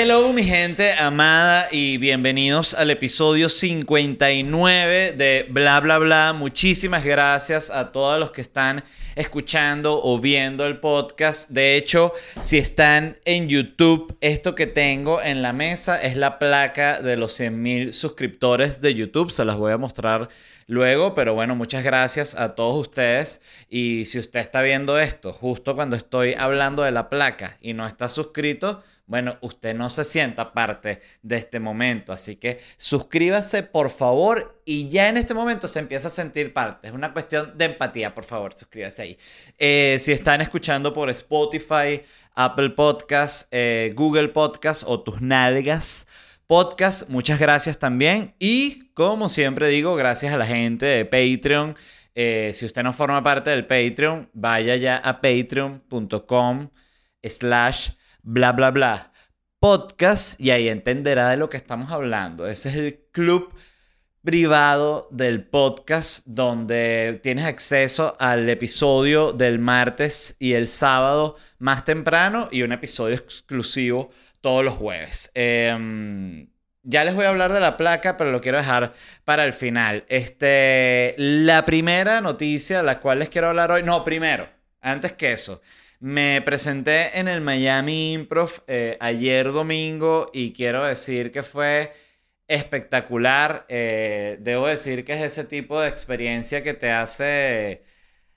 Hello mi gente amada y bienvenidos al episodio 59 de Bla Bla Bla. Muchísimas gracias a todos los que están escuchando o viendo el podcast. De hecho, si están en YouTube, esto que tengo en la mesa es la placa de los 100.000 suscriptores de YouTube. Se las voy a mostrar luego, pero bueno, muchas gracias a todos ustedes. Y si usted está viendo esto justo cuando estoy hablando de la placa y no está suscrito, bueno, usted no se sienta parte de este momento, así que suscríbase por favor y ya en este momento se empieza a sentir parte. Es una cuestión de empatía, por favor, suscríbase ahí. Eh, si están escuchando por Spotify, Apple Podcasts, eh, Google Podcasts o tus nalgas podcast, muchas gracias también. Y como siempre digo, gracias a la gente de Patreon. Eh, si usted no forma parte del Patreon, vaya ya a patreon.com slash bla, bla, bla, podcast y ahí entenderá de lo que estamos hablando. Ese es el club privado del podcast donde tienes acceso al episodio del martes y el sábado más temprano y un episodio exclusivo todos los jueves. Em, ya les voy a hablar de la placa, pero lo quiero dejar para el final. Este, la primera noticia, la cual les quiero hablar hoy, no, primero, antes que eso. Me presenté en el Miami Improv eh, ayer domingo y quiero decir que fue espectacular. Eh, debo decir que es ese tipo de experiencia que te hace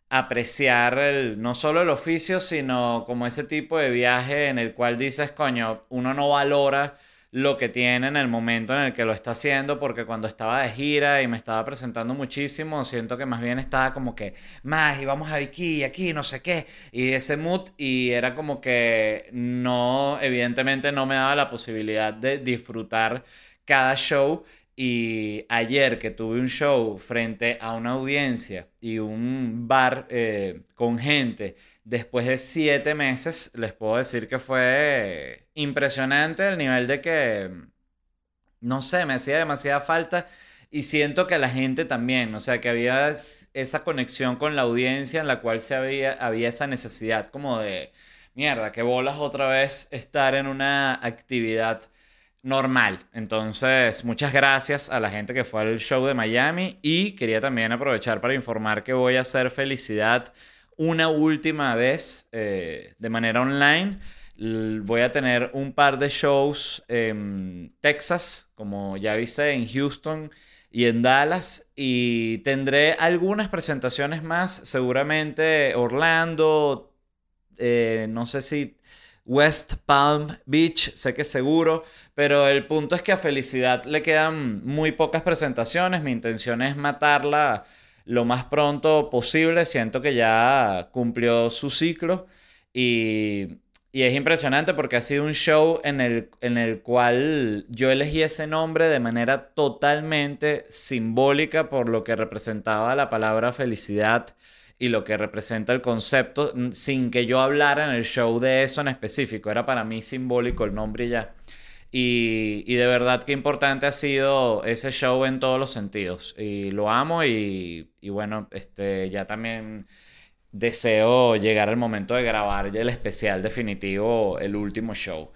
apreciar no solo el oficio, sino como ese tipo de viaje en el cual dices, coño, uno no valora lo que tiene en el momento en el que lo está haciendo, porque cuando estaba de gira y me estaba presentando muchísimo, siento que más bien estaba como que, más, y vamos aquí, aquí, no sé qué, y ese mood, y era como que no, evidentemente no me daba la posibilidad de disfrutar cada show. Y ayer que tuve un show frente a una audiencia y un bar eh, con gente después de siete meses, les puedo decir que fue impresionante el nivel de que, no sé, me hacía demasiada falta y siento que la gente también, o sea, que había esa conexión con la audiencia en la cual se había, había esa necesidad como de, mierda, que bolas otra vez estar en una actividad normal. Entonces, muchas gracias a la gente que fue al show de Miami y quería también aprovechar para informar que voy a hacer felicidad una última vez eh, de manera online. Voy a tener un par de shows en Texas, como ya viste, en Houston y en Dallas. Y tendré algunas presentaciones más, seguramente Orlando, eh, no sé si West Palm Beach, sé que seguro, pero el punto es que a Felicidad le quedan muy pocas presentaciones. Mi intención es matarla lo más pronto posible. Siento que ya cumplió su ciclo y, es impresionante porque ha sido un show en el, en el cual yo elegí ese nombre de manera totalmente simbólica por lo que representaba la palabra felicidad y lo que representa el concepto, sin que yo hablara en el show de eso en específico. Era para mí simbólico el nombre y ya. Y, de verdad que importante ha sido ese show en todos los sentidos. Y lo amo y, bueno, este, ya también deseo llegar al momento de grabar ya el especial definitivo, el último show.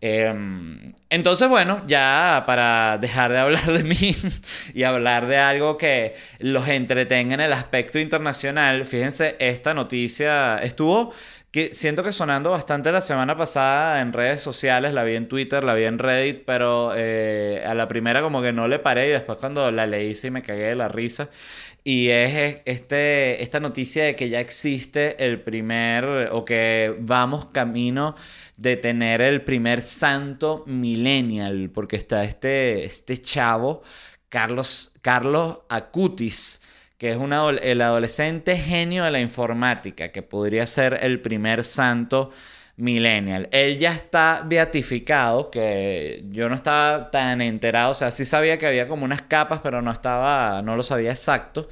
Em, entonces, bueno, ya para dejar de hablar de mí y hablar de algo que los entretenga en el aspecto internacional, fíjense, esta noticia estuvo que siento que sonando bastante la semana pasada en redes sociales, la vi en Twitter, la vi en Reddit, pero eh, a la primera como que no le paré y después cuando la leí sí me cagué de la risa. Y es este, esta noticia de que ya existe el primer, o que vamos camino de tener el primer santo millennial, porque está este, este chavo, Carlos, Carlos Acutis que es el adolescente genio de la informática, que podría ser el primer santo millennial. Él ya está beatificado, que yo no estaba tan enterado, o sea, sí sabía que había como unas capas, pero no estaba, no lo sabía exacto.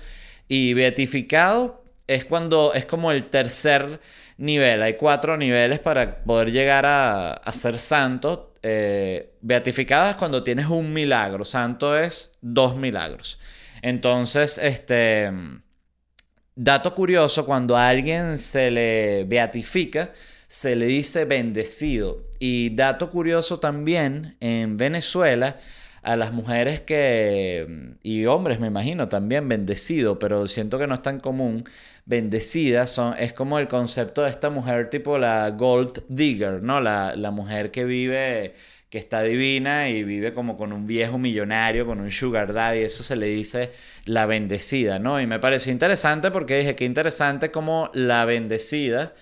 Y beatificado es cuando es como el tercer nivel. Hay cuatro niveles para poder llegar a, ser santo. Eh, beatificado es cuando tienes un milagro. Santo es dos milagros. Entonces, este, dato curioso, cuando a alguien se le beatifica, se le dice bendecido. Y dato curioso también, en Venezuela, a las mujeres que, y hombres me imagino también, bendecido, pero siento que no es tan común, bendecidas son, es como el concepto de esta mujer tipo la gold digger, ¿no? La, la mujer que vive que está divina y vive como con un viejo millonario, con un sugar daddy, eso se le dice la bendecida, ¿no? Y me pareció interesante porque dije, qué interesante como la bendecida,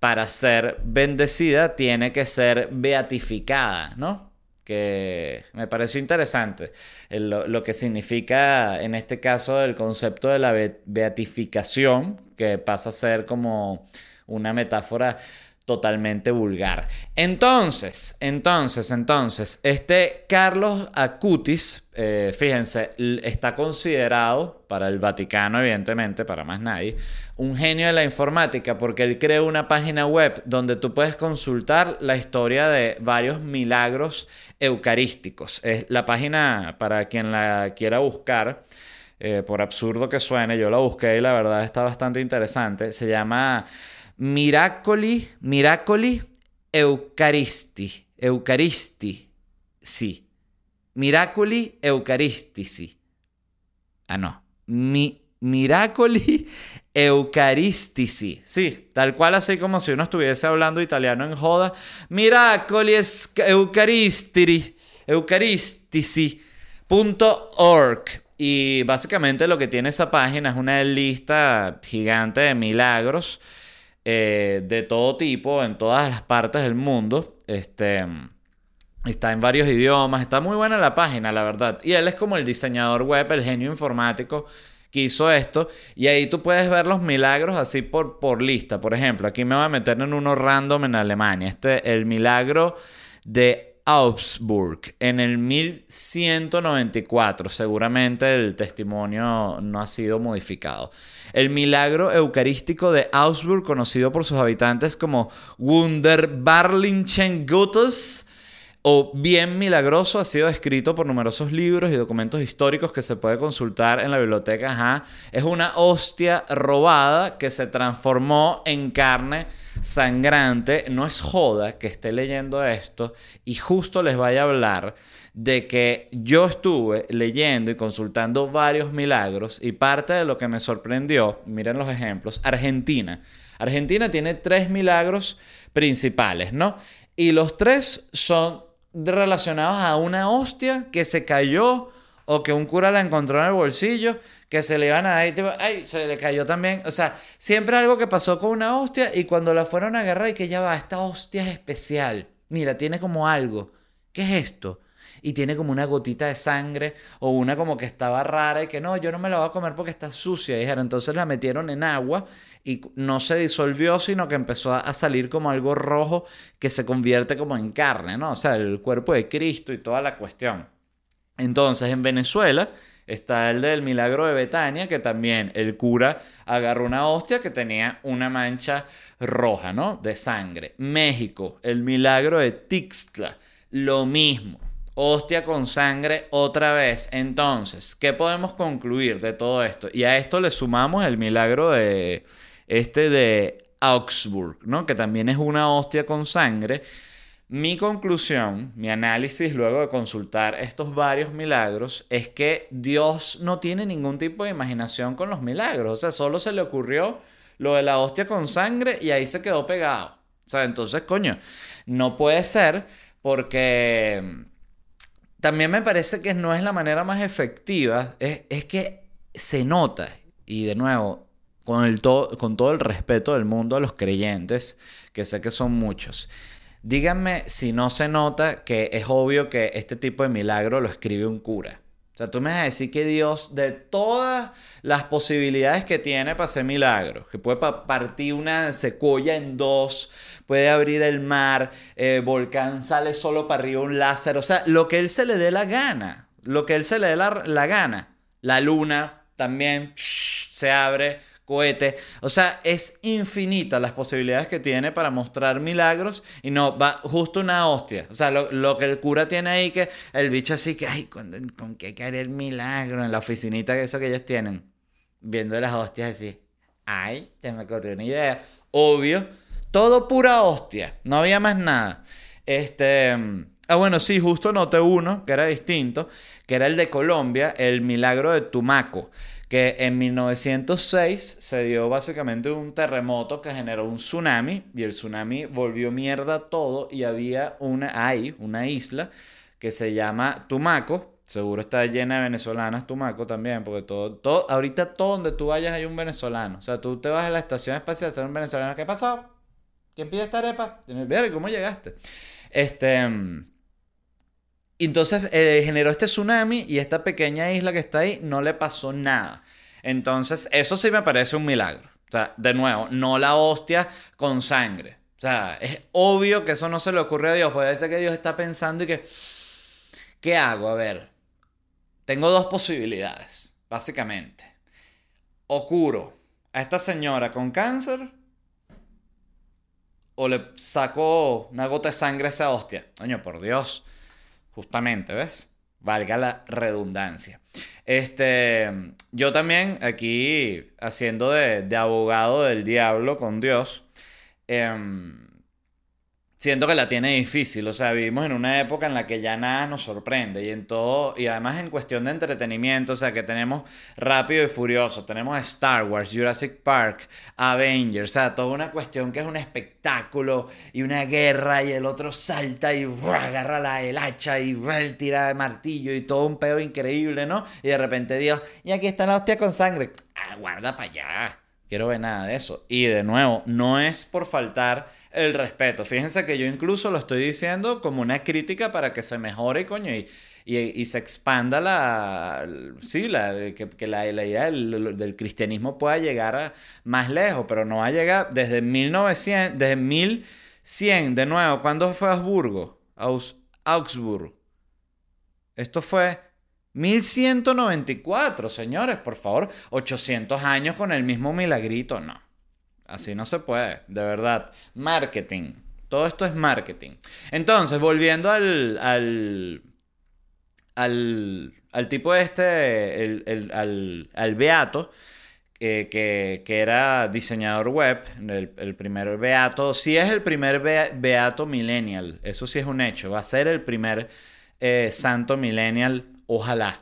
para ser bendecida, tiene que ser beatificada, ¿no? Que me pareció interesante lo, lo que significa en este caso el concepto de la beatificación, que pasa a ser como una metáfora totalmente vulgar. Entonces, entonces, entonces, este Carlos Acutis, eh, fíjense, está considerado para el Vaticano, evidentemente, para más nadie, un genio de la informática porque él creó una página web donde tú puedes consultar la historia de varios milagros eucarísticos. Es la página, para quien la quiera buscar, eh, por absurdo que suene, yo la busqué y la verdad está bastante interesante. Se llama Miracoli, Miracoli Eucaristi, Eucaristi, sí. Miracoli Eucaristici. Ah, no. Mi, miracoli Eucaristici. Sí, tal cual así como si uno estuviese hablando italiano en joda. Miracoli Eucaristici. Eucaristici.org. Y básicamente lo que tiene esa página es una lista gigante de milagros eh, de todo tipo en todas las partes del mundo. Este, está en varios idiomas, está muy buena la página, la verdad. Y él es como el diseñador web, el genio informático que hizo esto. Y ahí tú puedes ver los milagros así por, por lista. Por ejemplo, aquí me voy a meter en uno random en Alemania. Este, el milagro de Augsburg en el 1194. Seguramente el testimonio no ha sido modificado. El milagro eucarístico de Augsburg, conocido por sus habitantes como Wunderbarlichen Gottes, o bien milagroso, ha sido escrito por numerosos libros y documentos históricos que se puede consultar en la biblioteca. Es una hostia robada que se transformó en carne sangrante. No es joda que esté leyendo esto y justo les vaya a hablar de que yo estuve leyendo y consultando varios milagros y parte de lo que me sorprendió, miren los ejemplos, Argentina. Argentina tiene tres milagros principales, ¿no? Y los tres son relacionados a una hostia que se cayó o que un cura la encontró en el bolsillo, que se le iban a dar ay, se le cayó también. O sea, siempre algo que pasó con una hostia y cuando la fueron a agarrar y que ya va, esta hostia es especial. Mira, tiene como algo. ¿Qué es esto? Y tiene como una gotita de sangre o una como que estaba rara y que no, yo no me la voy a comer porque está sucia, dijeron. Entonces la metieron en agua y no se disolvió, sino que empezó a salir como algo rojo que se convierte como en carne, ¿no? O sea, el cuerpo de Cristo y toda la cuestión. Entonces, en Venezuela está el del milagro de Betania, que también el cura agarró una hostia que tenía una mancha roja, ¿no? De sangre. México, el milagro de Tixtla, lo mismo hostia con sangre otra vez. Entonces, ¿qué podemos concluir de todo esto? Y a esto le sumamos el milagro de este de Augsburg, ¿no? Que también es una hostia con sangre. Mi conclusión, mi análisis luego de consultar estos varios milagros es que Dios no tiene ningún tipo de imaginación con los milagros. O sea, solo se le ocurrió lo de la hostia con sangre y ahí se quedó pegado. O sea, entonces, coño, no puede ser porque también me parece que no es la manera más efectiva, es, que se nota, y de nuevo, con, el con todo el respeto del mundo a los creyentes, que sé que son muchos, díganme si no se nota que es obvio que este tipo de milagro lo escribe un cura. O sea, tú me vas a decir que Dios, de todas las posibilidades que tiene para hacer milagros, que puede partir una secuoya en dos, puede abrir el mar, eh, volcán sale solo para arriba un láser, o sea, lo que él se le dé la gana, lo que él se le dé la, gana. La luna también se abre, cohete, o sea, es infinita las posibilidades que tiene para mostrar milagros y no, va justo una hostia, o sea, lo, que el cura tiene ahí que el bicho así que, ay, ¿con, con qué caer el milagro en la oficinita que eso que ellos tienen? Viendo las hostias así, ay, te me ocurrió una idea, obvio Todo pura hostia. No había más nada. Este. Ah, bueno, sí, justo noté uno que era distinto, que era el de Colombia, el milagro de Tumaco, que en 1906 se dio básicamente un terremoto que generó un tsunami y el tsunami volvió mierda todo y había una, hay una isla que se llama Tumaco, seguro está llena de venezolanas Tumaco también, porque todo, todo, ahorita todo donde tú vayas hay un venezolano, o sea, tú te vas a la estación espacial, ser un venezolano, ¿qué pasó? ¿Quién pide esta arepa? ¿cómo llegaste? Este... Entonces eh, generó este tsunami y esta pequeña isla que está ahí no le pasó nada. Entonces, eso sí me parece un milagro. O sea, de nuevo, no la hostia con sangre. O sea, es obvio que eso no se le ocurre a Dios. Puede ser que Dios está pensando y que, ¿qué hago? A ver, tengo dos posibilidades, básicamente. O curo a esta señora con cáncer o le saco una gota de sangre a esa hostia. Coño, por Dios. Justamente, ¿ves? Valga la redundancia. Este, yo también aquí haciendo de, de abogado del diablo con Dios, eh, siento que la tiene difícil. O sea, vivimos en una época en la que ya nada nos sorprende. Y en todo, y además en cuestión de entretenimiento, o sea, que tenemos Rápido y Furioso, tenemos Star Wars, Jurassic Park, Avengers, o sea, toda una cuestión que es un espectáculo y una guerra y el otro salta y agarra la, el hacha y tira el martillo y todo un pedo increíble, ¿no? Y de repente Dios, y aquí está la hostia con sangre. Ah, guarda para allá quiero ver nada de eso. Y de nuevo, no es por faltar el respeto. Fíjense que yo incluso lo estoy diciendo como una crítica para que se mejore, coño, y, y, se expanda la, sí, la, que, la, idea del, cristianismo pueda llegar más lejos, pero no va a llegar desde 1900, desde 1100, de nuevo, ¿cuándo fue Augsburgo? Augsburg. Esto fue 1194, señores, por favor. 800 años con el mismo milagrito. No. Así no se puede, de verdad. Marketing. Todo esto es marketing. Entonces, volviendo al. al. al, al tipo este. El, al, al Beato. Eh, que, que, era diseñador web, el, el primer Beato, sí es el primer Beato Millennial, eso sí es un hecho, va a ser el primer eh, santo Millennial Ojalá.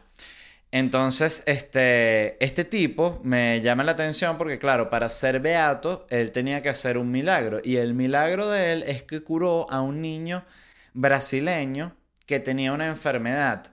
Entonces, este, este tipo me llama la atención porque, claro, para ser beato, él tenía que hacer un milagro. Y el milagro de él es que curó a un niño brasileño que tenía una enfermedad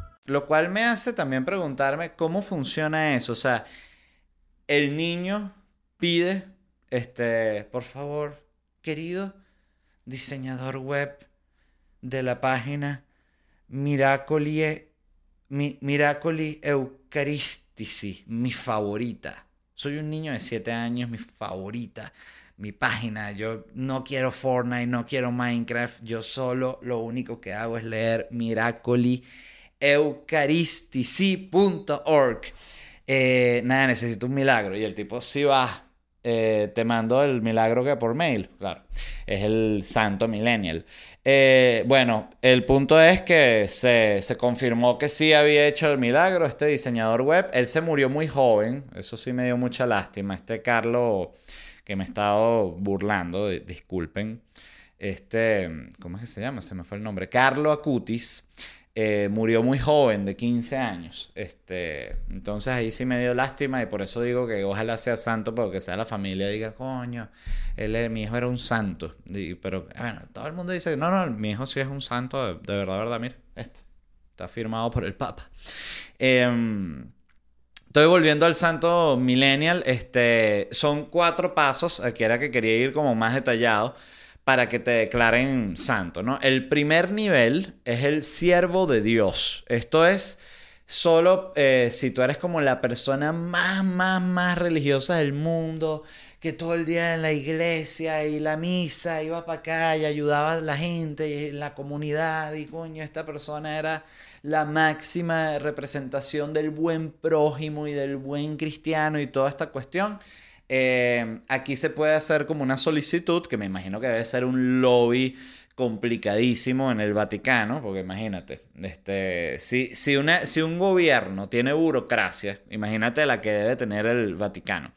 Lo cual me hace también preguntarme cómo funciona eso. O sea, el niño pide, este, por favor, querido diseñador web de la página Miracoli, Miracoli Eucaristici, mi favorita. Soy un niño de 7 años, mi favorita, mi página. Yo no quiero Fortnite, no quiero Minecraft. Yo solo lo único que hago es leer Miracoli eucaristici.org. Eh, nada, necesito un milagro. Y el tipo, sí va, eh, te mando el milagro que por mail. Claro, es el santo millennial. Eh, bueno, el punto es que se, se, confirmó que sí había hecho el milagro este diseñador web. Él se murió muy joven, eso sí me dio mucha lástima. Este Carlos, que me he estado burlando, disculpen. Este, ¿cómo es que se llama? Se me fue el nombre. Carlo Acutis. Eh, murió muy joven, de 15 años. Este, entonces ahí sí me dio lástima y por eso digo que ojalá sea santo, porque sea la familia diga, coño, él, mi hijo era un santo. pero bueno, todo el mundo dice, no, no, mi hijo sí es un santo, de, verdad, verdad, mira, este, está firmado por el Papa. Em, estoy volviendo al santo millennial. Este, son cuatro pasos, aquí era que quería ir como más detallado para que te declaren santo, ¿no? El primer nivel es el siervo de Dios. Esto es solo eh, si tú eres como la persona más, más, más religiosa del mundo, que todo el día en la iglesia y la misa iba para acá y ayudaba a la gente y la comunidad y coño, esta persona era la máxima representación del buen prójimo y del buen cristiano y toda esta cuestión. Eh, aquí se puede hacer como una solicitud, que me imagino que debe ser un lobby complicadísimo en el Vaticano, porque imagínate, este, si, si, si un gobierno tiene burocracia, imagínate la que debe tener el Vaticano.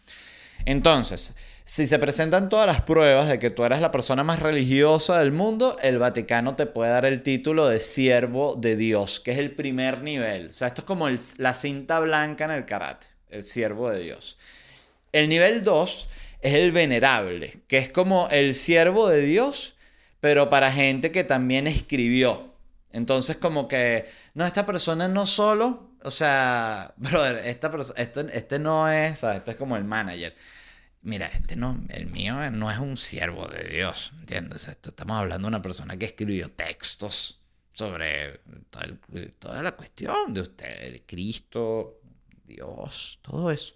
Entonces, si se presentan todas las pruebas de que tú eres la persona más religiosa del mundo, el Vaticano te puede dar el título de siervo de Dios, que es el primer nivel. O sea, esto es como la cinta blanca en el karate, el siervo de Dios. El nivel 2 es el venerable, que es como el siervo de Dios, pero para gente que también escribió. Entonces, como que, no, esta persona no solo, o sea, brother, esta este, este no es, ¿sabes? Este es como el manager mira, este no, el mío no es un siervo de Dios, ¿entiendes? Esto, estamos hablando de una persona que escribió textos sobre toda, la cuestión de usted, Cristo, Dios, todo eso.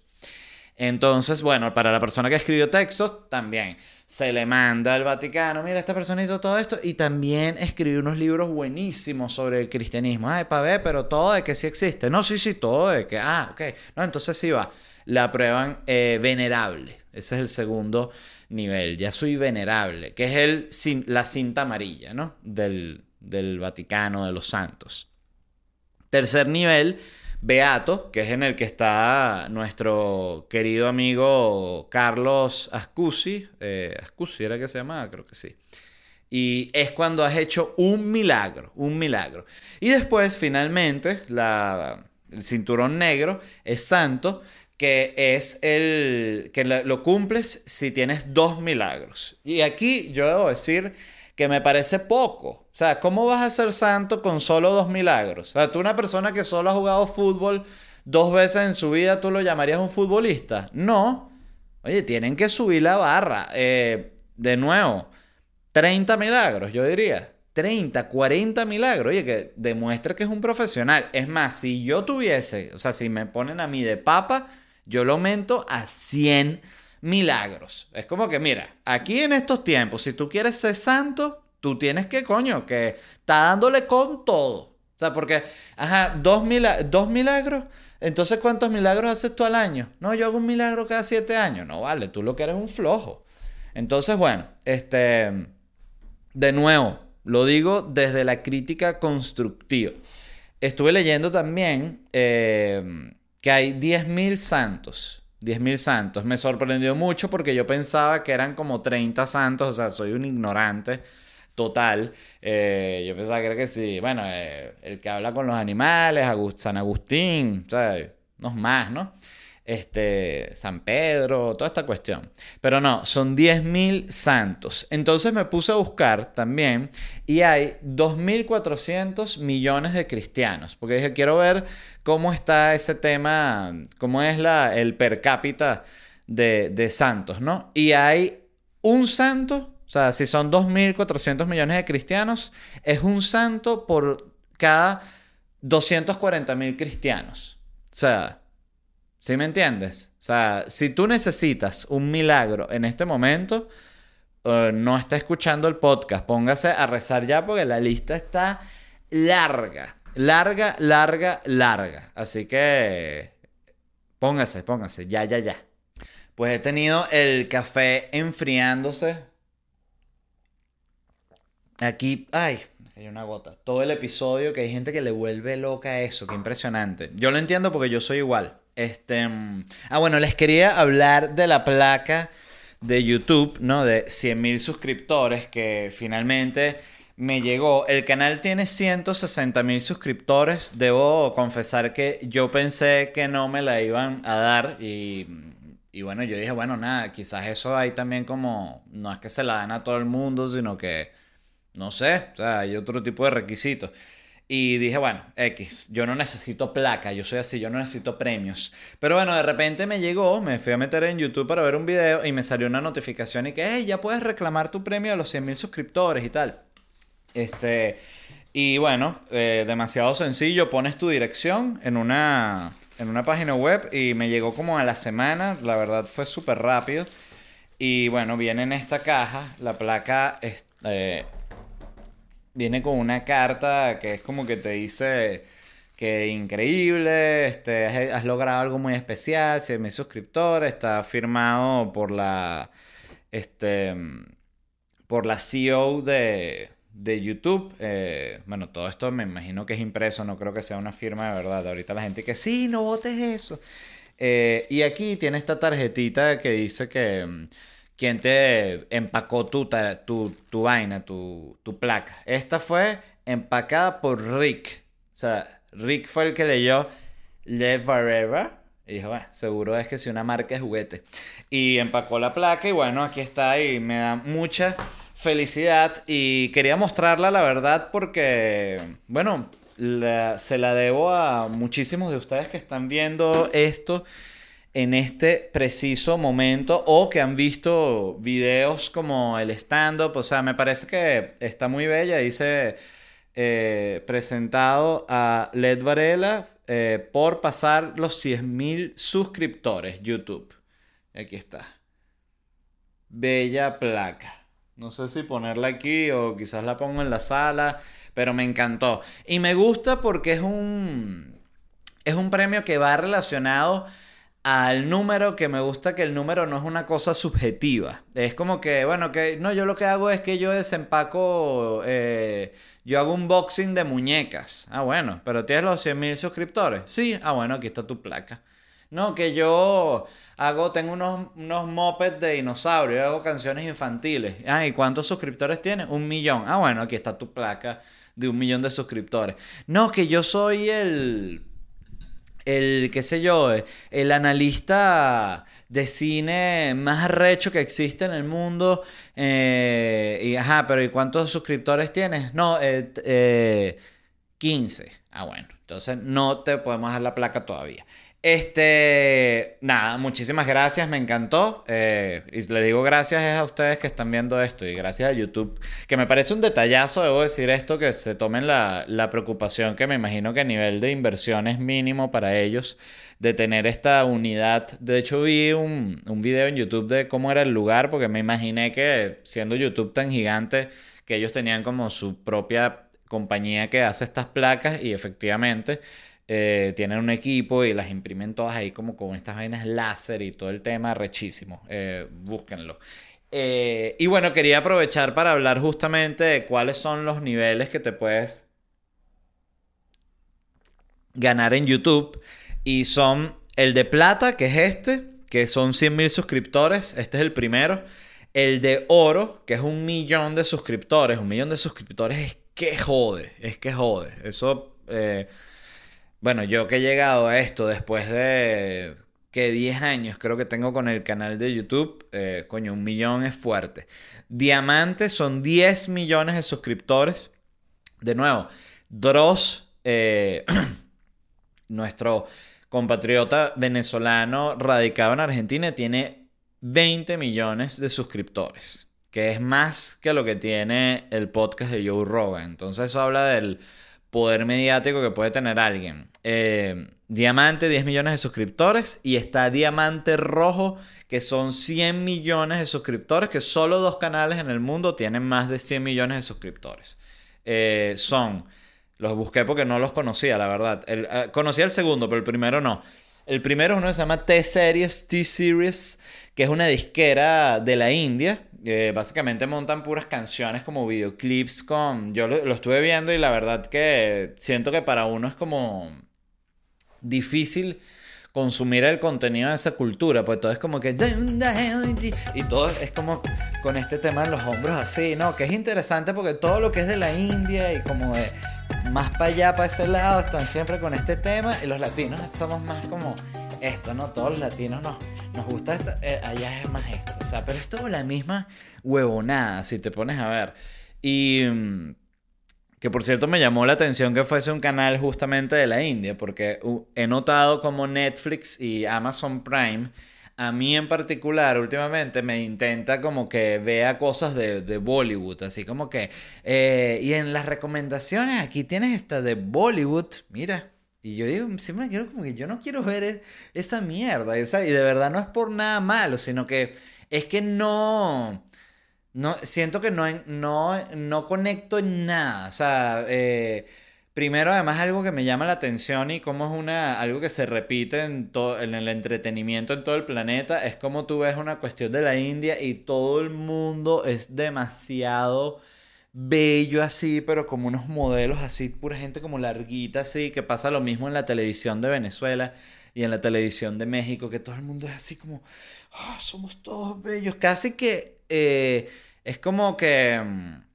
Entonces, bueno, para la persona que escribió textos, también se le manda al Vaticano, mira, esta persona hizo todo esto y también escribió unos libros buenísimos sobre el cristianismo. Ay, para ver, pero todo de que sí existe. No, sí, sí, todo de que, ah, ok. No, entonces sí va. La aprueban eh, venerable. Ese es el segundo nivel. Ya soy venerable, que es el, la cinta amarilla, ¿no? Del, del Vaticano, de los santos. Tercer nivel, Beato, que es en el que está nuestro querido amigo Carlos Ascusi. Eh, Ascusi era que se llamaba, creo que sí. Y es cuando has hecho un milagro, un milagro. Y después, finalmente, la, el cinturón negro es santo, que es el que lo cumples si tienes dos milagros. Y aquí yo debo decir que me parece poco. O sea, ¿cómo vas a ser santo con solo dos milagros? O sea, tú una persona que solo ha jugado fútbol dos veces en su vida, ¿tú lo llamarías un futbolista? No. Oye, tienen que subir la barra. Eh, de nuevo, 30 milagros, yo diría. 30, 40 milagros. Oye, que demuestre que es un profesional. Es más, si yo tuviese, o sea, si me ponen a mí de papa, yo lo aumento a 100 milagros. Es como que, mira, aquí en estos tiempos, si tú quieres ser santo, tú tienes que, coño, que está dándole con todo. O sea, porque, ajá, dos, dos milagros. Entonces, ¿cuántos milagros haces tú al año? No, yo hago un milagro cada siete años. No, vale, tú lo que eres un flojo. Entonces, bueno, este, de nuevo, lo digo desde la crítica constructiva. Estuve leyendo también eh, que hay 10.000 santos. 10.000 santos. Me sorprendió mucho porque yo pensaba que eran como 30 santos, o sea, soy un ignorante total. Eh, yo pensaba que sí, bueno, eh, el que habla con los animales, San Agustín, sea, unos más, ¿no? este, San Pedro, toda esta cuestión. Pero no, son 10.000 santos. Entonces me puse a buscar también y hay 2.400 millones de cristianos, porque dije, quiero ver cómo está ese tema, cómo es el per cápita de santos, ¿no? Y hay un santo, o sea, si son 2.400 millones de cristianos, es un santo por cada 240.000 cristianos. O sea, ¿Sí me entiendes? O sea, si tú necesitas un milagro en este momento, eh, no está escuchando el podcast, póngase a rezar ya porque la lista está larga, larga, larga, larga. Así que póngase, póngase, ya, ya, ya. Pues he tenido el café enfriándose. Aquí, ay, hay una gota. Todo el episodio que hay gente que le vuelve loca eso, qué impresionante. Yo lo entiendo porque yo soy igual. Este, mm, ah, bueno, les quería hablar de la placa de YouTube, ¿no? De 100.000 suscriptores que finalmente me llegó. El canal tiene 160.000 suscriptores. Debo confesar que yo pensé que no me la iban a dar y, y bueno, yo dije, bueno, nada, quizás eso hay también como, no es que se la dan a todo el mundo, sino que, no sé, o sea, hay otro tipo de requisitos. Y dije, bueno, X, yo no necesito placa, yo soy así, yo no necesito premios. Pero bueno, de repente me llegó, me fui a meter en YouTube para ver un video y me salió una notificación y que, hey, ya puedes reclamar tu premio a los 100.000 suscriptores y tal. Este, y bueno, eh, demasiado sencillo, pones tu dirección en una, en una página web y me llegó como a la semana, la verdad fue súper rápido. Y bueno, viene en esta caja. La placa eh, viene con una carta que es como que te dice que increíble, este, has, logrado algo muy especial, 100.000 suscriptores, está firmado por la, este, por la CEO de, de YouTube. Eh, bueno, todo esto me imagino que es impreso, no creo que sea una firma de verdad. Ahorita la gente que sí, no votes eso. Eh, y aquí tiene esta tarjetita que dice que quién te empacó tu, tu, tu vaina, tu, tu placa. Esta fue empacada por Rick. O sea, Rick fue el que leyó Live Forever. Y dijo, bueno, seguro es que si una marca es juguete. Y empacó la placa y bueno, aquí está y me da mucha felicidad. Y quería mostrarla, la verdad, porque, bueno, se la debo a muchísimos de ustedes que están viendo esto en este preciso momento o que han visto videos como el stand-up. O sea, me parece que está muy bella. Dice eh, presentado a Led Varela eh, por pasar los 100.000 suscriptores YouTube. Aquí está. Bella placa. No sé si ponerla aquí o quizás la pongo en la sala, pero me encantó. Y me gusta porque es un, es un premio que va relacionado al número, que me gusta que el número no es una cosa subjetiva. Es como que, bueno, que no, yo lo que hago es que yo desempaco, eh, yo hago un boxing de muñecas. Ah, bueno, pero tienes los 100.000 suscriptores. Sí, ah, bueno, aquí está tu placa. No, que yo hago, tengo unos, unos de dinosaurio, yo hago canciones infantiles. Ah, ¿y cuántos suscriptores tienes? Un millón. Ah, bueno, aquí está tu placa de un millón de suscriptores. No, que yo soy el, el, qué sé yo, eh, el analista de cine más arrecho que existe en el mundo. eh, y, ajá, pero ¿y cuántos suscriptores tienes? No, eh, t- eh, 15. Ah, bueno, entonces no te podemos dar la placa todavía. Este, nada, muchísimas gracias, me encantó. eh, y le digo gracias a ustedes que están viendo esto y gracias a YouTube, que me parece un detallazo, debo decir esto, que se tomen la, la preocupación que me imagino que a nivel de inversión es mínimo para ellos de tener esta unidad. De hecho, vi un, un video en YouTube de cómo era el lugar, porque me imaginé que siendo YouTube tan gigante, que ellos tenían como su propia compañía que hace estas placas y efectivamente eh, tienen un equipo y las imprimen todas ahí como con estas vainas láser y todo el tema rechísimo. Eh, búsquenlo. Eh, y bueno, quería aprovechar para hablar justamente de cuáles son los niveles que te puedes ganar en YouTube. Y son el de plata, que es este, que son 100.000 suscriptores. Este es el primero. El de oro, que es un millón de suscriptores. Un millón de suscriptores es que jode, es que jode. Eso, eh, bueno, yo que he llegado a esto después de que 10 años creo que tengo con el canal de YouTube, eh, coño, un millón es fuerte. Diamante son 10 millones de suscriptores. De nuevo, Dross, eh, nuestro compatriota venezolano radicado en Argentina, tiene 20 millones de suscriptores, que es más que lo que tiene el podcast de Joe Rogan. Entonces eso habla del poder mediático que puede tener alguien. Eh, Diamante, 10 millones de suscriptores. Y está Diamante Rojo, que son 100 millones de suscriptores, que solo dos canales en el mundo tienen más de 100 millones de suscriptores. Eh, son, los busqué porque no los conocía, la verdad. El, eh, conocía el segundo, pero el primero no. El primero es uno que se llama T-Series, T-Series, que es una disquera de la India. Eh, básicamente montan puras canciones como videoclips con... Yo lo, estuve viendo y la verdad que siento que para uno es como difícil consumir el contenido de esa cultura, pues todo es como que y todo es como con este tema en los hombros así, ¿no? Que es interesante porque todo lo que es de la India y como de más para allá, para ese lado, están siempre con este tema y los latinos somos más como esto, ¿no? Todos los latinos nos, nos gusta esto, eh, allá es más esto, o sea, pero es todo la misma huevonada, si te pones a ver. Y... mm, que por cierto me llamó la atención que fuese un canal justamente de la India, porque he notado como Netflix y Amazon Prime, a mí en particular últimamente me intenta como que vea cosas de, de Bollywood, así como que, eh, y en las recomendaciones aquí tienes esta de Bollywood, mira. Y yo digo, siempre quiero como que yo no quiero ver e- esa mierda, esa, y de verdad no es por nada malo, sino que es que no... No, siento que no, no, no conecto en nada. O sea, eh, primero además algo que me llama la atención y como es una, algo que se repite en, todo, en el entretenimiento en todo el planeta, es como tú ves una cuestión de la India y todo el mundo es demasiado bello así, pero como unos modelos así, pura gente como larguita así, que pasa lo mismo en la televisión de Venezuela y en la televisión de México, que todo el mundo es así como, ah, somos todos bellos, casi que eh, es como que... Mm,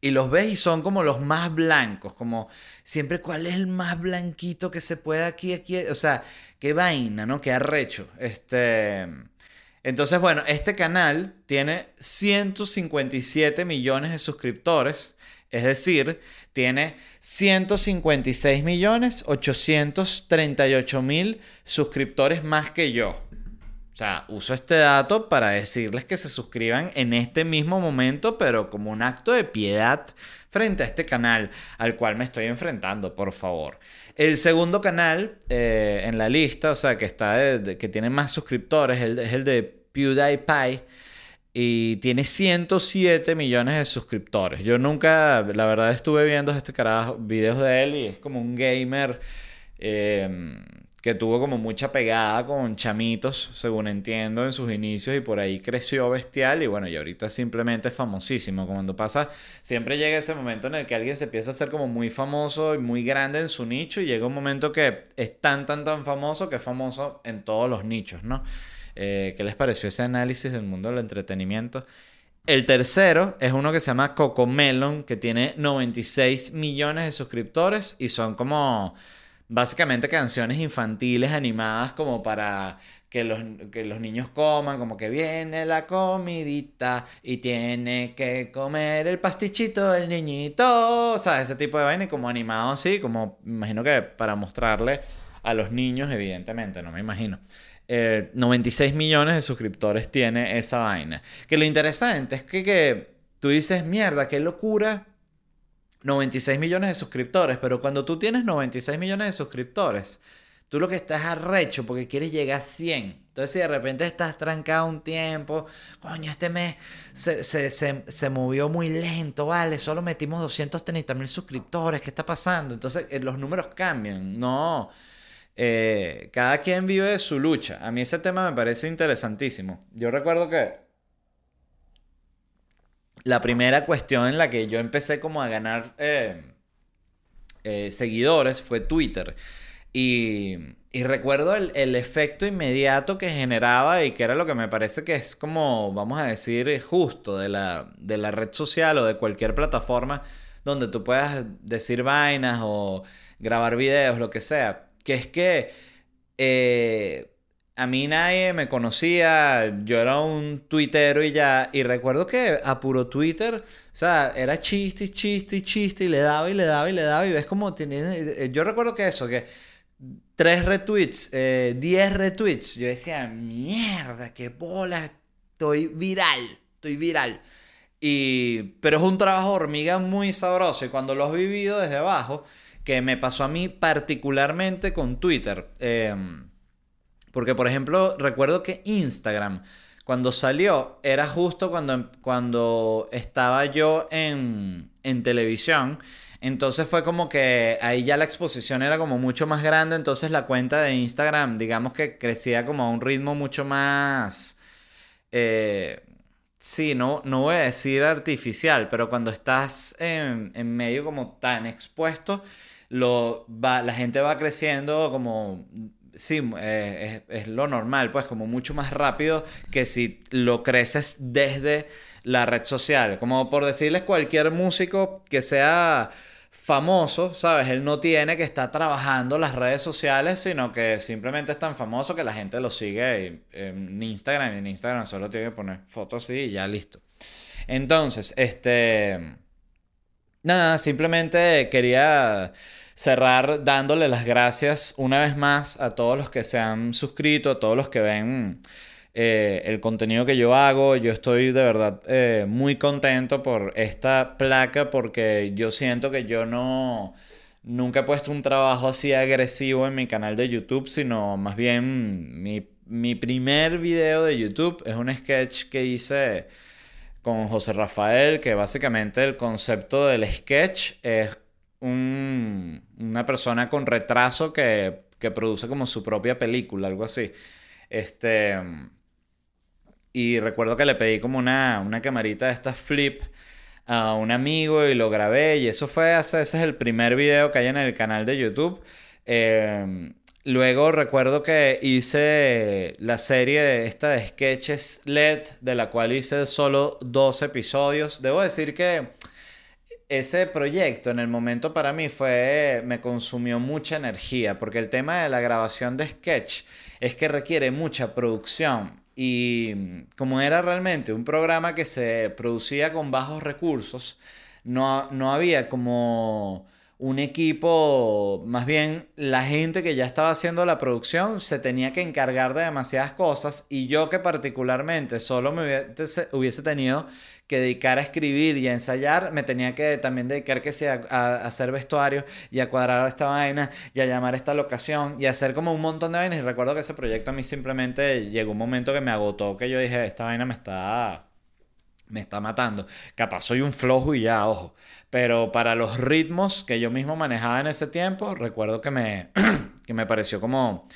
y los ves y son como los más blancos, como siempre cuál es el más blanquito que se puede aquí, aquí, o sea, qué vaina, ¿no? Qué arrecho. Este... Entonces, bueno, este canal tiene 157 millones de suscriptores, es decir, tiene 156 millones 838 mil suscriptores más que yo. O sea, uso este dato para decirles que se suscriban en este mismo momento, pero como un acto de piedad frente a este canal al cual me estoy enfrentando, por favor. El segundo canal eh, en la lista, o sea, que, está que tiene más suscriptores, es el de PewDiePie. Y tiene 107 millones de suscriptores. Yo nunca, la verdad, estuve viendo este carajo, videos de él y es como un gamer eh, que tuvo como mucha pegada con chamitos, según entiendo, en sus inicios y por ahí creció bestial y bueno, y ahorita simplemente es famosísimo. Cuando pasa, siempre llega ese momento en el que alguien se empieza a hacer como muy famoso y muy grande en su nicho y llega un momento que es tan, tan, tan famoso que es famoso en todos los nichos, ¿no? Eh, ¿Qué les pareció ese análisis del mundo del entretenimiento? El tercero es uno que se llama Cocomelon, que tiene 96 millones de suscriptores y son como básicamente canciones infantiles animadas como para que los, que los niños coman, como que viene la comidita y tiene que comer el pastichito del niñito, o sea, ese tipo de vaina y como animado así, como imagino que para mostrarle a los niños, evidentemente, no me imagino. 96 eh, millones de suscriptores tiene esa vaina. Que lo interesante es que, que tú dices, mierda, qué locura 96 millones de suscriptores, pero cuando tú tienes 96 millones de suscriptores, tú lo que estás arrecho porque quieres llegar a 100. Entonces, si de repente estás trancado un tiempo, coño, este mes se, se, se, movió muy lento, vale, solo metimos 230 mil suscriptores, ¿qué está pasando? Entonces, eh, los números cambian, no. Eh, cada quien vive su lucha. A mí ese tema me parece interesantísimo. Yo recuerdo que la primera cuestión en la que yo empecé como a ganar eh, eh, seguidores fue Twitter. Y, recuerdo el, efecto inmediato que generaba y que era lo que me parece que es como, vamos a decir, justo de la, de la red social o de cualquier plataforma donde tú puedas decir vainas o grabar videos, lo que sea. Que es que... Eh, a mí nadie me conocía, yo era un tuitero y ya, y recuerdo que a puro Twitter, o sea, era chiste y chiste y chiste y le daba y le daba y le daba y ves como tenía, eh, yo recuerdo que eso, que tres retweets, eh, diez retweets, yo decía, mierda, qué bola, estoy viral, estoy viral. Y, pero es un trabajo hormiga muy sabroso y cuando lo has vivido desde abajo, que me pasó a mí particularmente con Twitter, eh, porque, por ejemplo, recuerdo que Instagram, cuando salió, era justo cuando, cuando estaba yo en, en televisión. Entonces fue como que ahí ya la exposición era como mucho más grande, entonces la cuenta de Instagram, digamos que crecía como a un ritmo mucho más... Eh, sí, no, no voy a decir artificial, pero cuando estás en, medio como tan expuesto, la gente va creciendo como sí, eh, es, lo normal, pues como mucho más rápido que si lo creces desde la red social. Como por decirles cualquier músico que sea famoso, ¿sabes? Él no tiene que estar trabajando las redes sociales, sino que simplemente es tan famoso que la gente lo sigue en Instagram y en Instagram solo tiene que poner fotos y ya listo. Entonces, este... Nada, simplemente quería cerrar dándole las gracias una vez más a todos los que se han suscrito, a todos los que ven eh, el contenido que yo hago. Yo estoy de verdad eh, muy contento por esta placa porque yo siento que yo no... Nunca he puesto un trabajo así agresivo en mi canal de YouTube, sino más bien mi, mi primer video de YouTube es un sketch que hice con José Rafael, que básicamente el concepto del sketch es una persona con retraso que, que, produce como su propia película, algo así. Este, y recuerdo que le pedí como una, una camarita de estas flip a un amigo y lo grabé y eso fue, ese es el primer video que hay en el canal de YouTube. Eh, Luego recuerdo que hice la serie de esta de sketches LED, de la cual hice solo dos episodios. Debo decir que ese proyecto en el momento para mí fue, me consumió mucha energía, porque el tema de la grabación de sketch es que requiere mucha producción. Y como era realmente un programa que se producía con bajos recursos, no, no había como un equipo, más bien la gente que ya estaba haciendo la producción se tenía que encargar de demasiadas cosas y yo que particularmente solo me hubiese, tenido que dedicar a escribir y a ensayar, me tenía que también dedicar que sea a, hacer vestuario y a cuadrar esta vaina y a llamar a esta locación y a hacer como un montón de vainas. Y recuerdo que ese proyecto a mí simplemente llegó un momento que me agotó que yo dije, esta vaina me está me está matando. Capaz soy un flojo y ya, ojo. Pero para los ritmos que yo mismo manejaba en ese tiempo, recuerdo que me, que me pareció como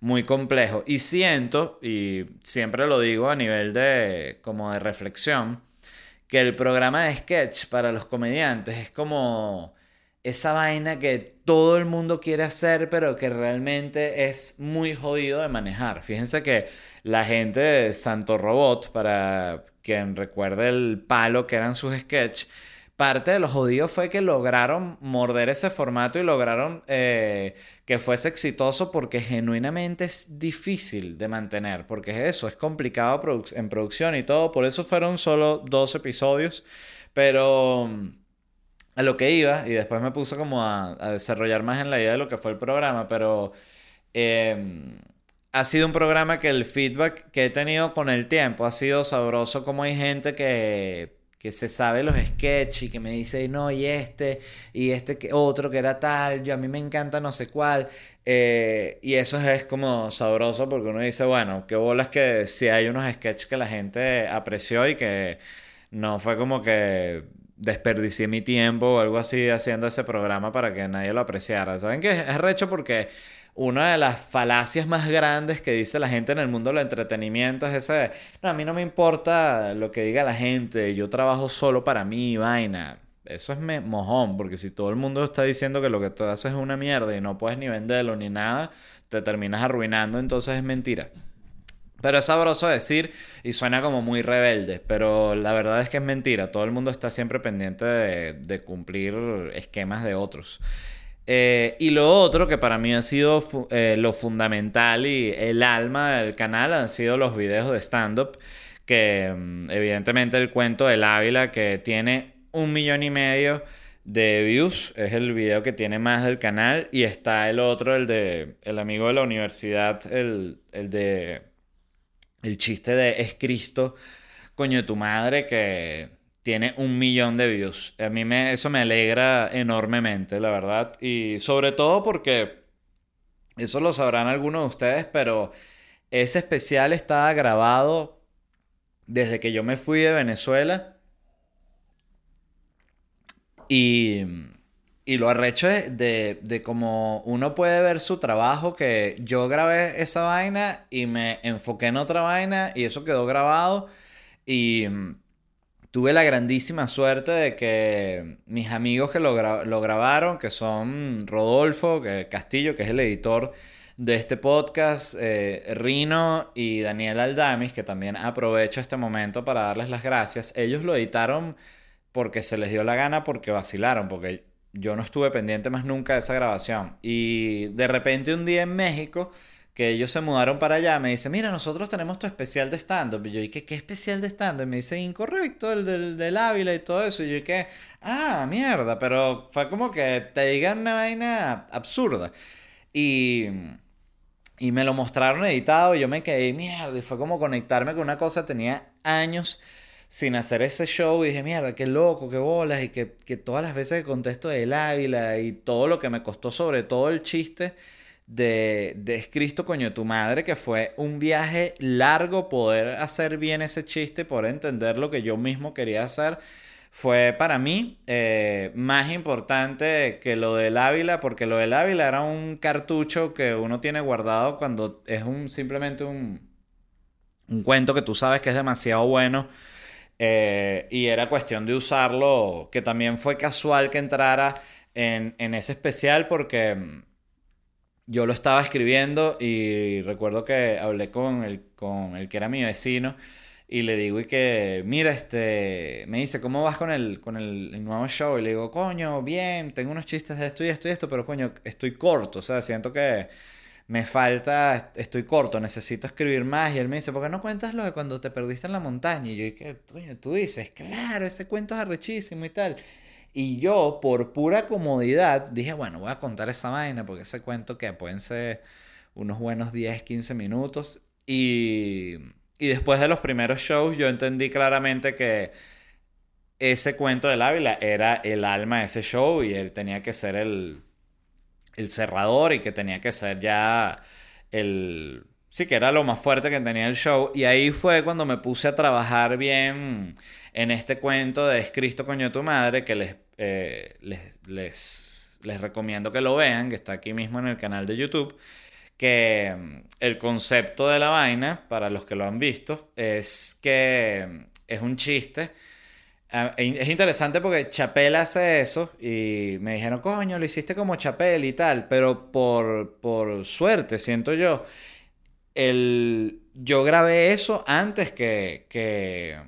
muy complejo. Y siento, y siempre lo digo a nivel de como de reflexión, que el programa de sketch para los comediantes es como esa vaina que todo el mundo quiere hacer, pero que realmente es muy jodido de manejar. Fíjense que la gente de Santo Robot, para quien recuerde el palo que eran sus sketches, parte de lo jodido fue que lograron morder ese formato y lograron eh, que fuese exitoso porque genuinamente es difícil de mantener, porque es eso, es complicado en producción y todo, por eso fueron solo dos episodios, pero a lo que iba, y después me puse como a, desarrollar más en la idea de lo que fue el programa, pero em, ha sido un programa que el feedback que he tenido con el tiempo ha sido sabroso, como hay gente que, que se sabe los sketches y que me dice, no, y este, y este que otro que era tal, yo a mí me encanta no sé cuál, eh, y eso es como sabroso porque uno dice, bueno, qué bolas que si hay unos sketches que la gente apreció y que no fue como que desperdicié mi tiempo o algo así haciendo ese programa para que nadie lo apreciara. ¿Saben qué? Es recho porque una de las falacias más grandes que dice la gente en el mundo del entretenimiento es ese no, a mí no me importa lo que diga la gente, yo trabajo solo para mí, vaina. Eso es mojón, porque si todo el mundo está diciendo que lo que tú haces es una mierda y no puedes ni venderlo ni nada, te terminas arruinando, entonces es mentira. Pero es sabroso decir y suena como muy rebelde, pero la verdad es que es mentira. Todo el mundo está siempre pendiente de, cumplir esquemas de otros. Eh, y lo otro que para mí ha sido eh, lo fundamental y el alma del canal han sido los videos de stand-up, que mm, evidentemente el cuento del Ávila que tiene un millón y medio de views, es el video que tiene más del canal, y está el otro, el de el amigo de la universidad, el, el de el chiste de es Cristo, coño de tu madre, que tiene un millón de views. A mí me, eso me alegra enormemente, la verdad. Y sobre todo porque, eso lo sabrán algunos de ustedes, pero ese especial estaba grabado desde que yo me fui de Venezuela. Y y lo arrecho es de, de cómo uno puede ver su trabajo, que yo grabé esa vaina y me enfoqué en otra vaina y eso quedó grabado. Y tuve la grandísima suerte de que mis amigos que lo, grabaron, que son Rodolfo Castillo, que es el editor de este podcast, eh, Rino y Daniel Aldamis, que también aprovecho este momento para darles las gracias. Ellos lo editaron porque se les dio la gana, porque vacilaron, porque yo no estuve pendiente más nunca de esa grabación. Y de repente un día en México, que ellos se mudaron para allá, me dice, mira, nosotros tenemos tu especial de stand-up. Y yo dije, ¿qué especial de stand-up? Y me dice, incorrecto, el del, Ávila y todo eso. Y yo dije, ah, mierda, pero fue como que te digan una vaina absurda. Y, y me lo mostraron editado y yo me quedé, mierda, y fue como conectarme con una cosa, tenía años sin hacer ese show y dije, mierda, qué loco, qué bolas, y que, todas las veces que contesto del Ávila y todo lo que me costó, sobre todo el chiste de, de Cristo Coño tu Madre, que fue un viaje largo poder hacer bien ese chiste, poder entender lo que yo mismo quería hacer. Fue para mí eh, más importante que lo del Ávila, porque lo del Ávila era un cartucho que uno tiene guardado cuando es un, simplemente un, un cuento que tú sabes que es demasiado bueno. eh, y era cuestión de usarlo, que también fue casual que entrara en, en ese especial porque yo lo estaba escribiendo y recuerdo que hablé con el, con el que era mi vecino y le digo y que, mira, este, me dice, ¿cómo vas con el, con el, nuevo show? Y le digo, coño, bien, tengo unos chistes de esto y esto y esto, pero coño, estoy corto, o sea, siento que me falta, estoy corto, necesito escribir más. Y él me dice, ¿por qué no cuentas lo de cuando te perdiste en la montaña? Y yo dije, coño, tú dices, claro, ese cuento es arrechísimo y tal. Y yo, por pura comodidad, dije, bueno, voy a contar esa vaina, porque ese cuento que pueden ser unos buenos 10, 15 minutos. Y, y después de los primeros shows, yo entendí claramente que ese cuento del Ávila era el alma de ese show y él tenía que ser el, el cerrador y que tenía que ser ya el... Sí, que era lo más fuerte que tenía el show. Y ahí fue cuando me puse a trabajar bien en este cuento de Es Cristo coño tu madre, que les, eh, les, les, les recomiendo que lo vean, que está aquí mismo en el canal de YouTube. Que mm, el concepto de la vaina, para los que lo han visto, es que mm, es un chiste. Ah, e- Es interesante porque Chapel hace eso y me dijeron, coño, lo hiciste como Chapel y tal, pero por, por suerte, siento yo, el, yo grabé eso antes que, que,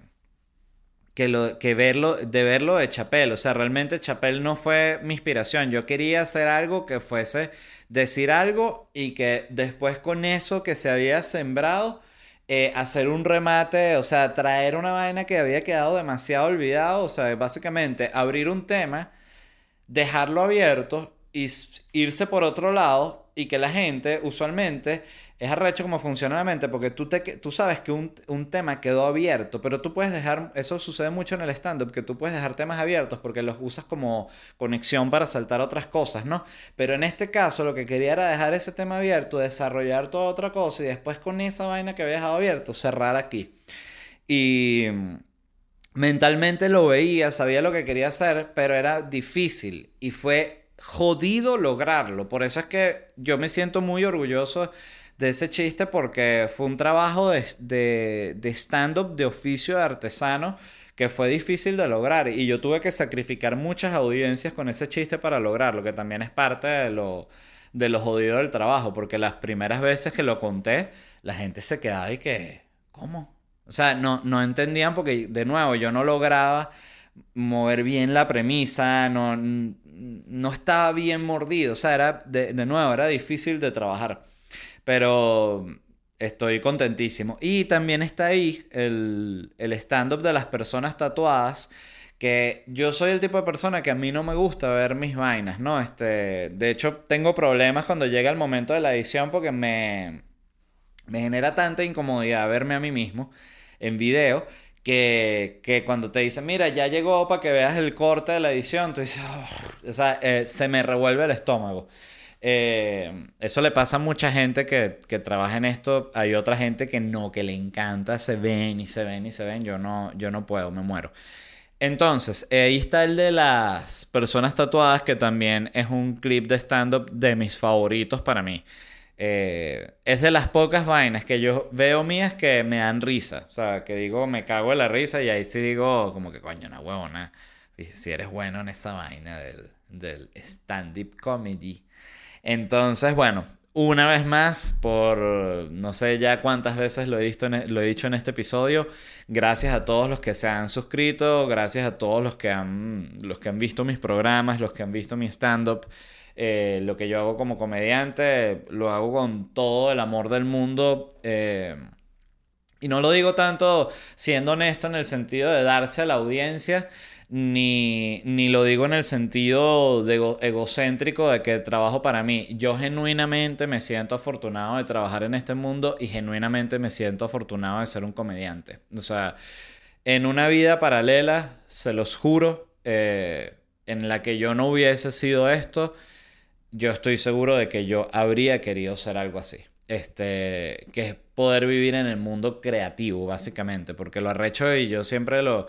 que, lo, verlo, de verlo de Chapel. O sea, realmente Chapel no fue mi inspiración. Yo quería hacer algo que fuese decir algo y que después con eso que se había sembrado, eh, hacer un remate, o sea, traer una vaina que había quedado demasiado olvidado. O sea, básicamente abrir un tema dejarlo abierto y irse por otro lado y que la gente usualmente es arrecho como funciona la mente porque tú, te, tú sabes que un, un tema quedó abierto, pero tú puedes dejar, eso sucede mucho en el stand-up, que tú puedes dejar temas abiertos porque los usas como conexión para saltar otras cosas, ¿no? Pero en este caso lo que quería era dejar ese tema abierto, desarrollar toda otra cosa y después con esa vaina que había dejado abierto, cerrar aquí. Y mentalmente lo veía, sabía lo que quería hacer, pero era difícil y fue jodido lograrlo. Por eso es que yo me siento muy orgulloso de ese chiste porque fue un trabajo de, de, de stand-up de oficio de artesano que fue difícil de lograr y yo tuve que sacrificar muchas audiencias con ese chiste para lograrlo, que también es parte de lo, de lo jodido del trabajo, porque las primeras veces que lo conté, la gente se quedaba y que, ¿cómo? O sea, no, no entendían porque, de nuevo, yo no lograba mover bien la premisa, no, no estaba bien mordido, o sea, era, de, de nuevo, era difícil de trabajar. Pero estoy contentísimo. Y también está ahí el, el stand-up de las personas tatuadas. Que yo soy el tipo de persona que a mí no me gusta ver mis vainas, ¿no? Este, de hecho, tengo problemas cuando llega el momento de la edición porque me, me genera tanta incomodidad verme a mí mismo en video que, que cuando te dicen, mira, ya llegó para que veas el corte de la edición, tú dices, "Oh", o sea, eh, se me revuelve el estómago. Eh, eso le pasa a mucha gente que, que trabaja en esto. Hay otra gente que no, que le encanta, se ven y se ven y se ven. Yo no, yo no puedo, me muero. Entonces, eh, ahí está el de las personas tatuadas, que también es un clip de stand-up de mis favoritos para mí. Eh, es de las pocas vainas que yo veo mías que me dan risa. O sea, que digo, me cago en la risa y ahí sí digo, como que coño, una huevona. Si eres bueno en esa vaina del, del stand-up comedy. Entonces, bueno, una vez más, por no sé ya cuántas veces lo he, en- he dicho en este episodio, gracias a todos los que se han suscrito, gracias a todos los que han, los que han visto mis programas, los que han visto mi stand-up. Eh, lo que yo hago como comediante, lo hago con todo el amor del mundo. eh, y no lo digo tanto siendo honesto en el sentido de darse a la audiencia, ni, ni lo digo en el sentido de ego- egocéntrico de que trabajo para mí. Yo genuinamente me siento afortunado de trabajar en este mundo y genuinamente me siento afortunado de ser un comediante. O sea, en una vida paralela, se los juro, eh, en la que yo no hubiese sido esto, yo estoy seguro de que yo habría querido ser algo así. Este, que es poder vivir en el mundo creativo, básicamente, porque lo arrecho y yo siempre lo,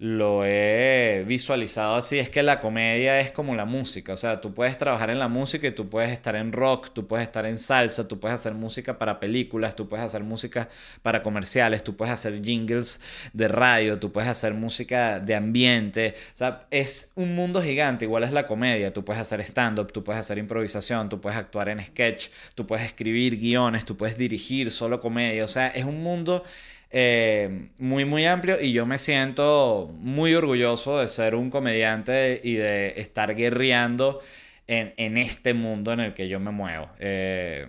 lo he visualizado así, es que la comedia es como la música, o sea, tú puedes trabajar en la música y tú puedes estar en rock, tú puedes estar en salsa, tú puedes hacer música para películas, tú puedes hacer música para comerciales, tú puedes hacer jingles de radio, tú puedes hacer música de ambiente, o sea, es un mundo gigante, igual es la comedia, tú puedes hacer stand-up, tú puedes hacer improvisación, tú puedes actuar en sketch, tú puedes escribir guiones, tú puedes dirigir solo comedia, o sea, es un mundo eh, muy, muy amplio y yo me siento muy orgulloso de ser un comediante y de estar guerreando en, este mundo en el que yo me muevo. Eh,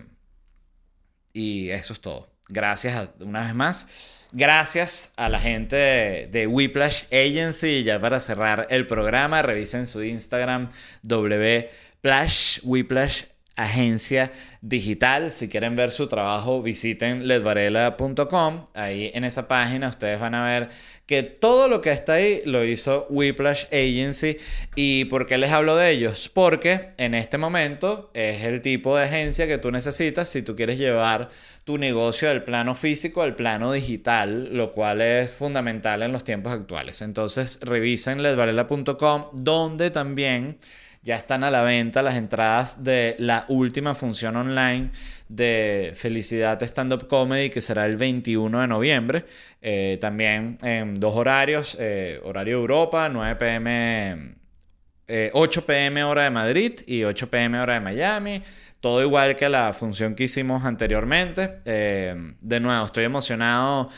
y eso es todo. Gracias una vez más. Gracias a la gente de, Whiplash Agency. Ya para cerrar el programa, revisen su Instagram wplash, Whiplash agencia digital. Si quieren ver su trabajo, visiten ledvarela.com. Ahí en esa página ustedes van a ver que todo lo que está ahí lo hizo Whiplash Agency. ¿Y por qué les hablo de ellos? Porque en este momento es el tipo de agencia que tú necesitas si tú quieres llevar tu negocio del plano físico al plano digital, lo cual es fundamental en los tiempos actuales. Entonces revisen ledvarela.com donde también ya están a la venta las entradas de la última función online de Felicidad Stand Up Comedy que será el 21 de noviembre. Eh, también en dos horarios, eh, horario Europa, 9 pm, 8 pm hora de Madrid y 8 pm hora de Miami. Todo igual que la función que hicimos anteriormente. Eh, de nuevo, estoy emocionado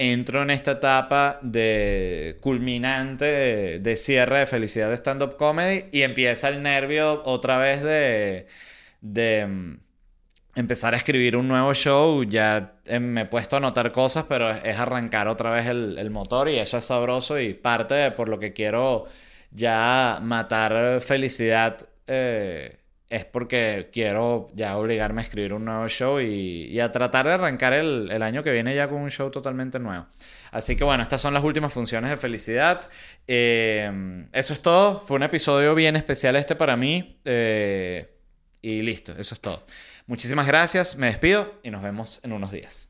entro en esta etapa de culminante de, cierre de felicidad de stand-up comedy y empieza el nervio otra vez de, de mm, empezar a escribir un nuevo show. Ya eh, me he puesto a anotar cosas, pero es arrancar otra vez el, motor y eso es sabroso y parte de por lo que quiero ya matar felicidad. Eh, es porque quiero ya obligarme a escribir un nuevo show y, a tratar de arrancar el, año que viene ya con un show totalmente nuevo. Así que bueno, estas son las últimas funciones de felicidad. Eh, eso es todo. Fue un episodio bien especial este para mí. Eh, y listo, eso es todo. Muchísimas gracias, me despido y nos vemos en unos días.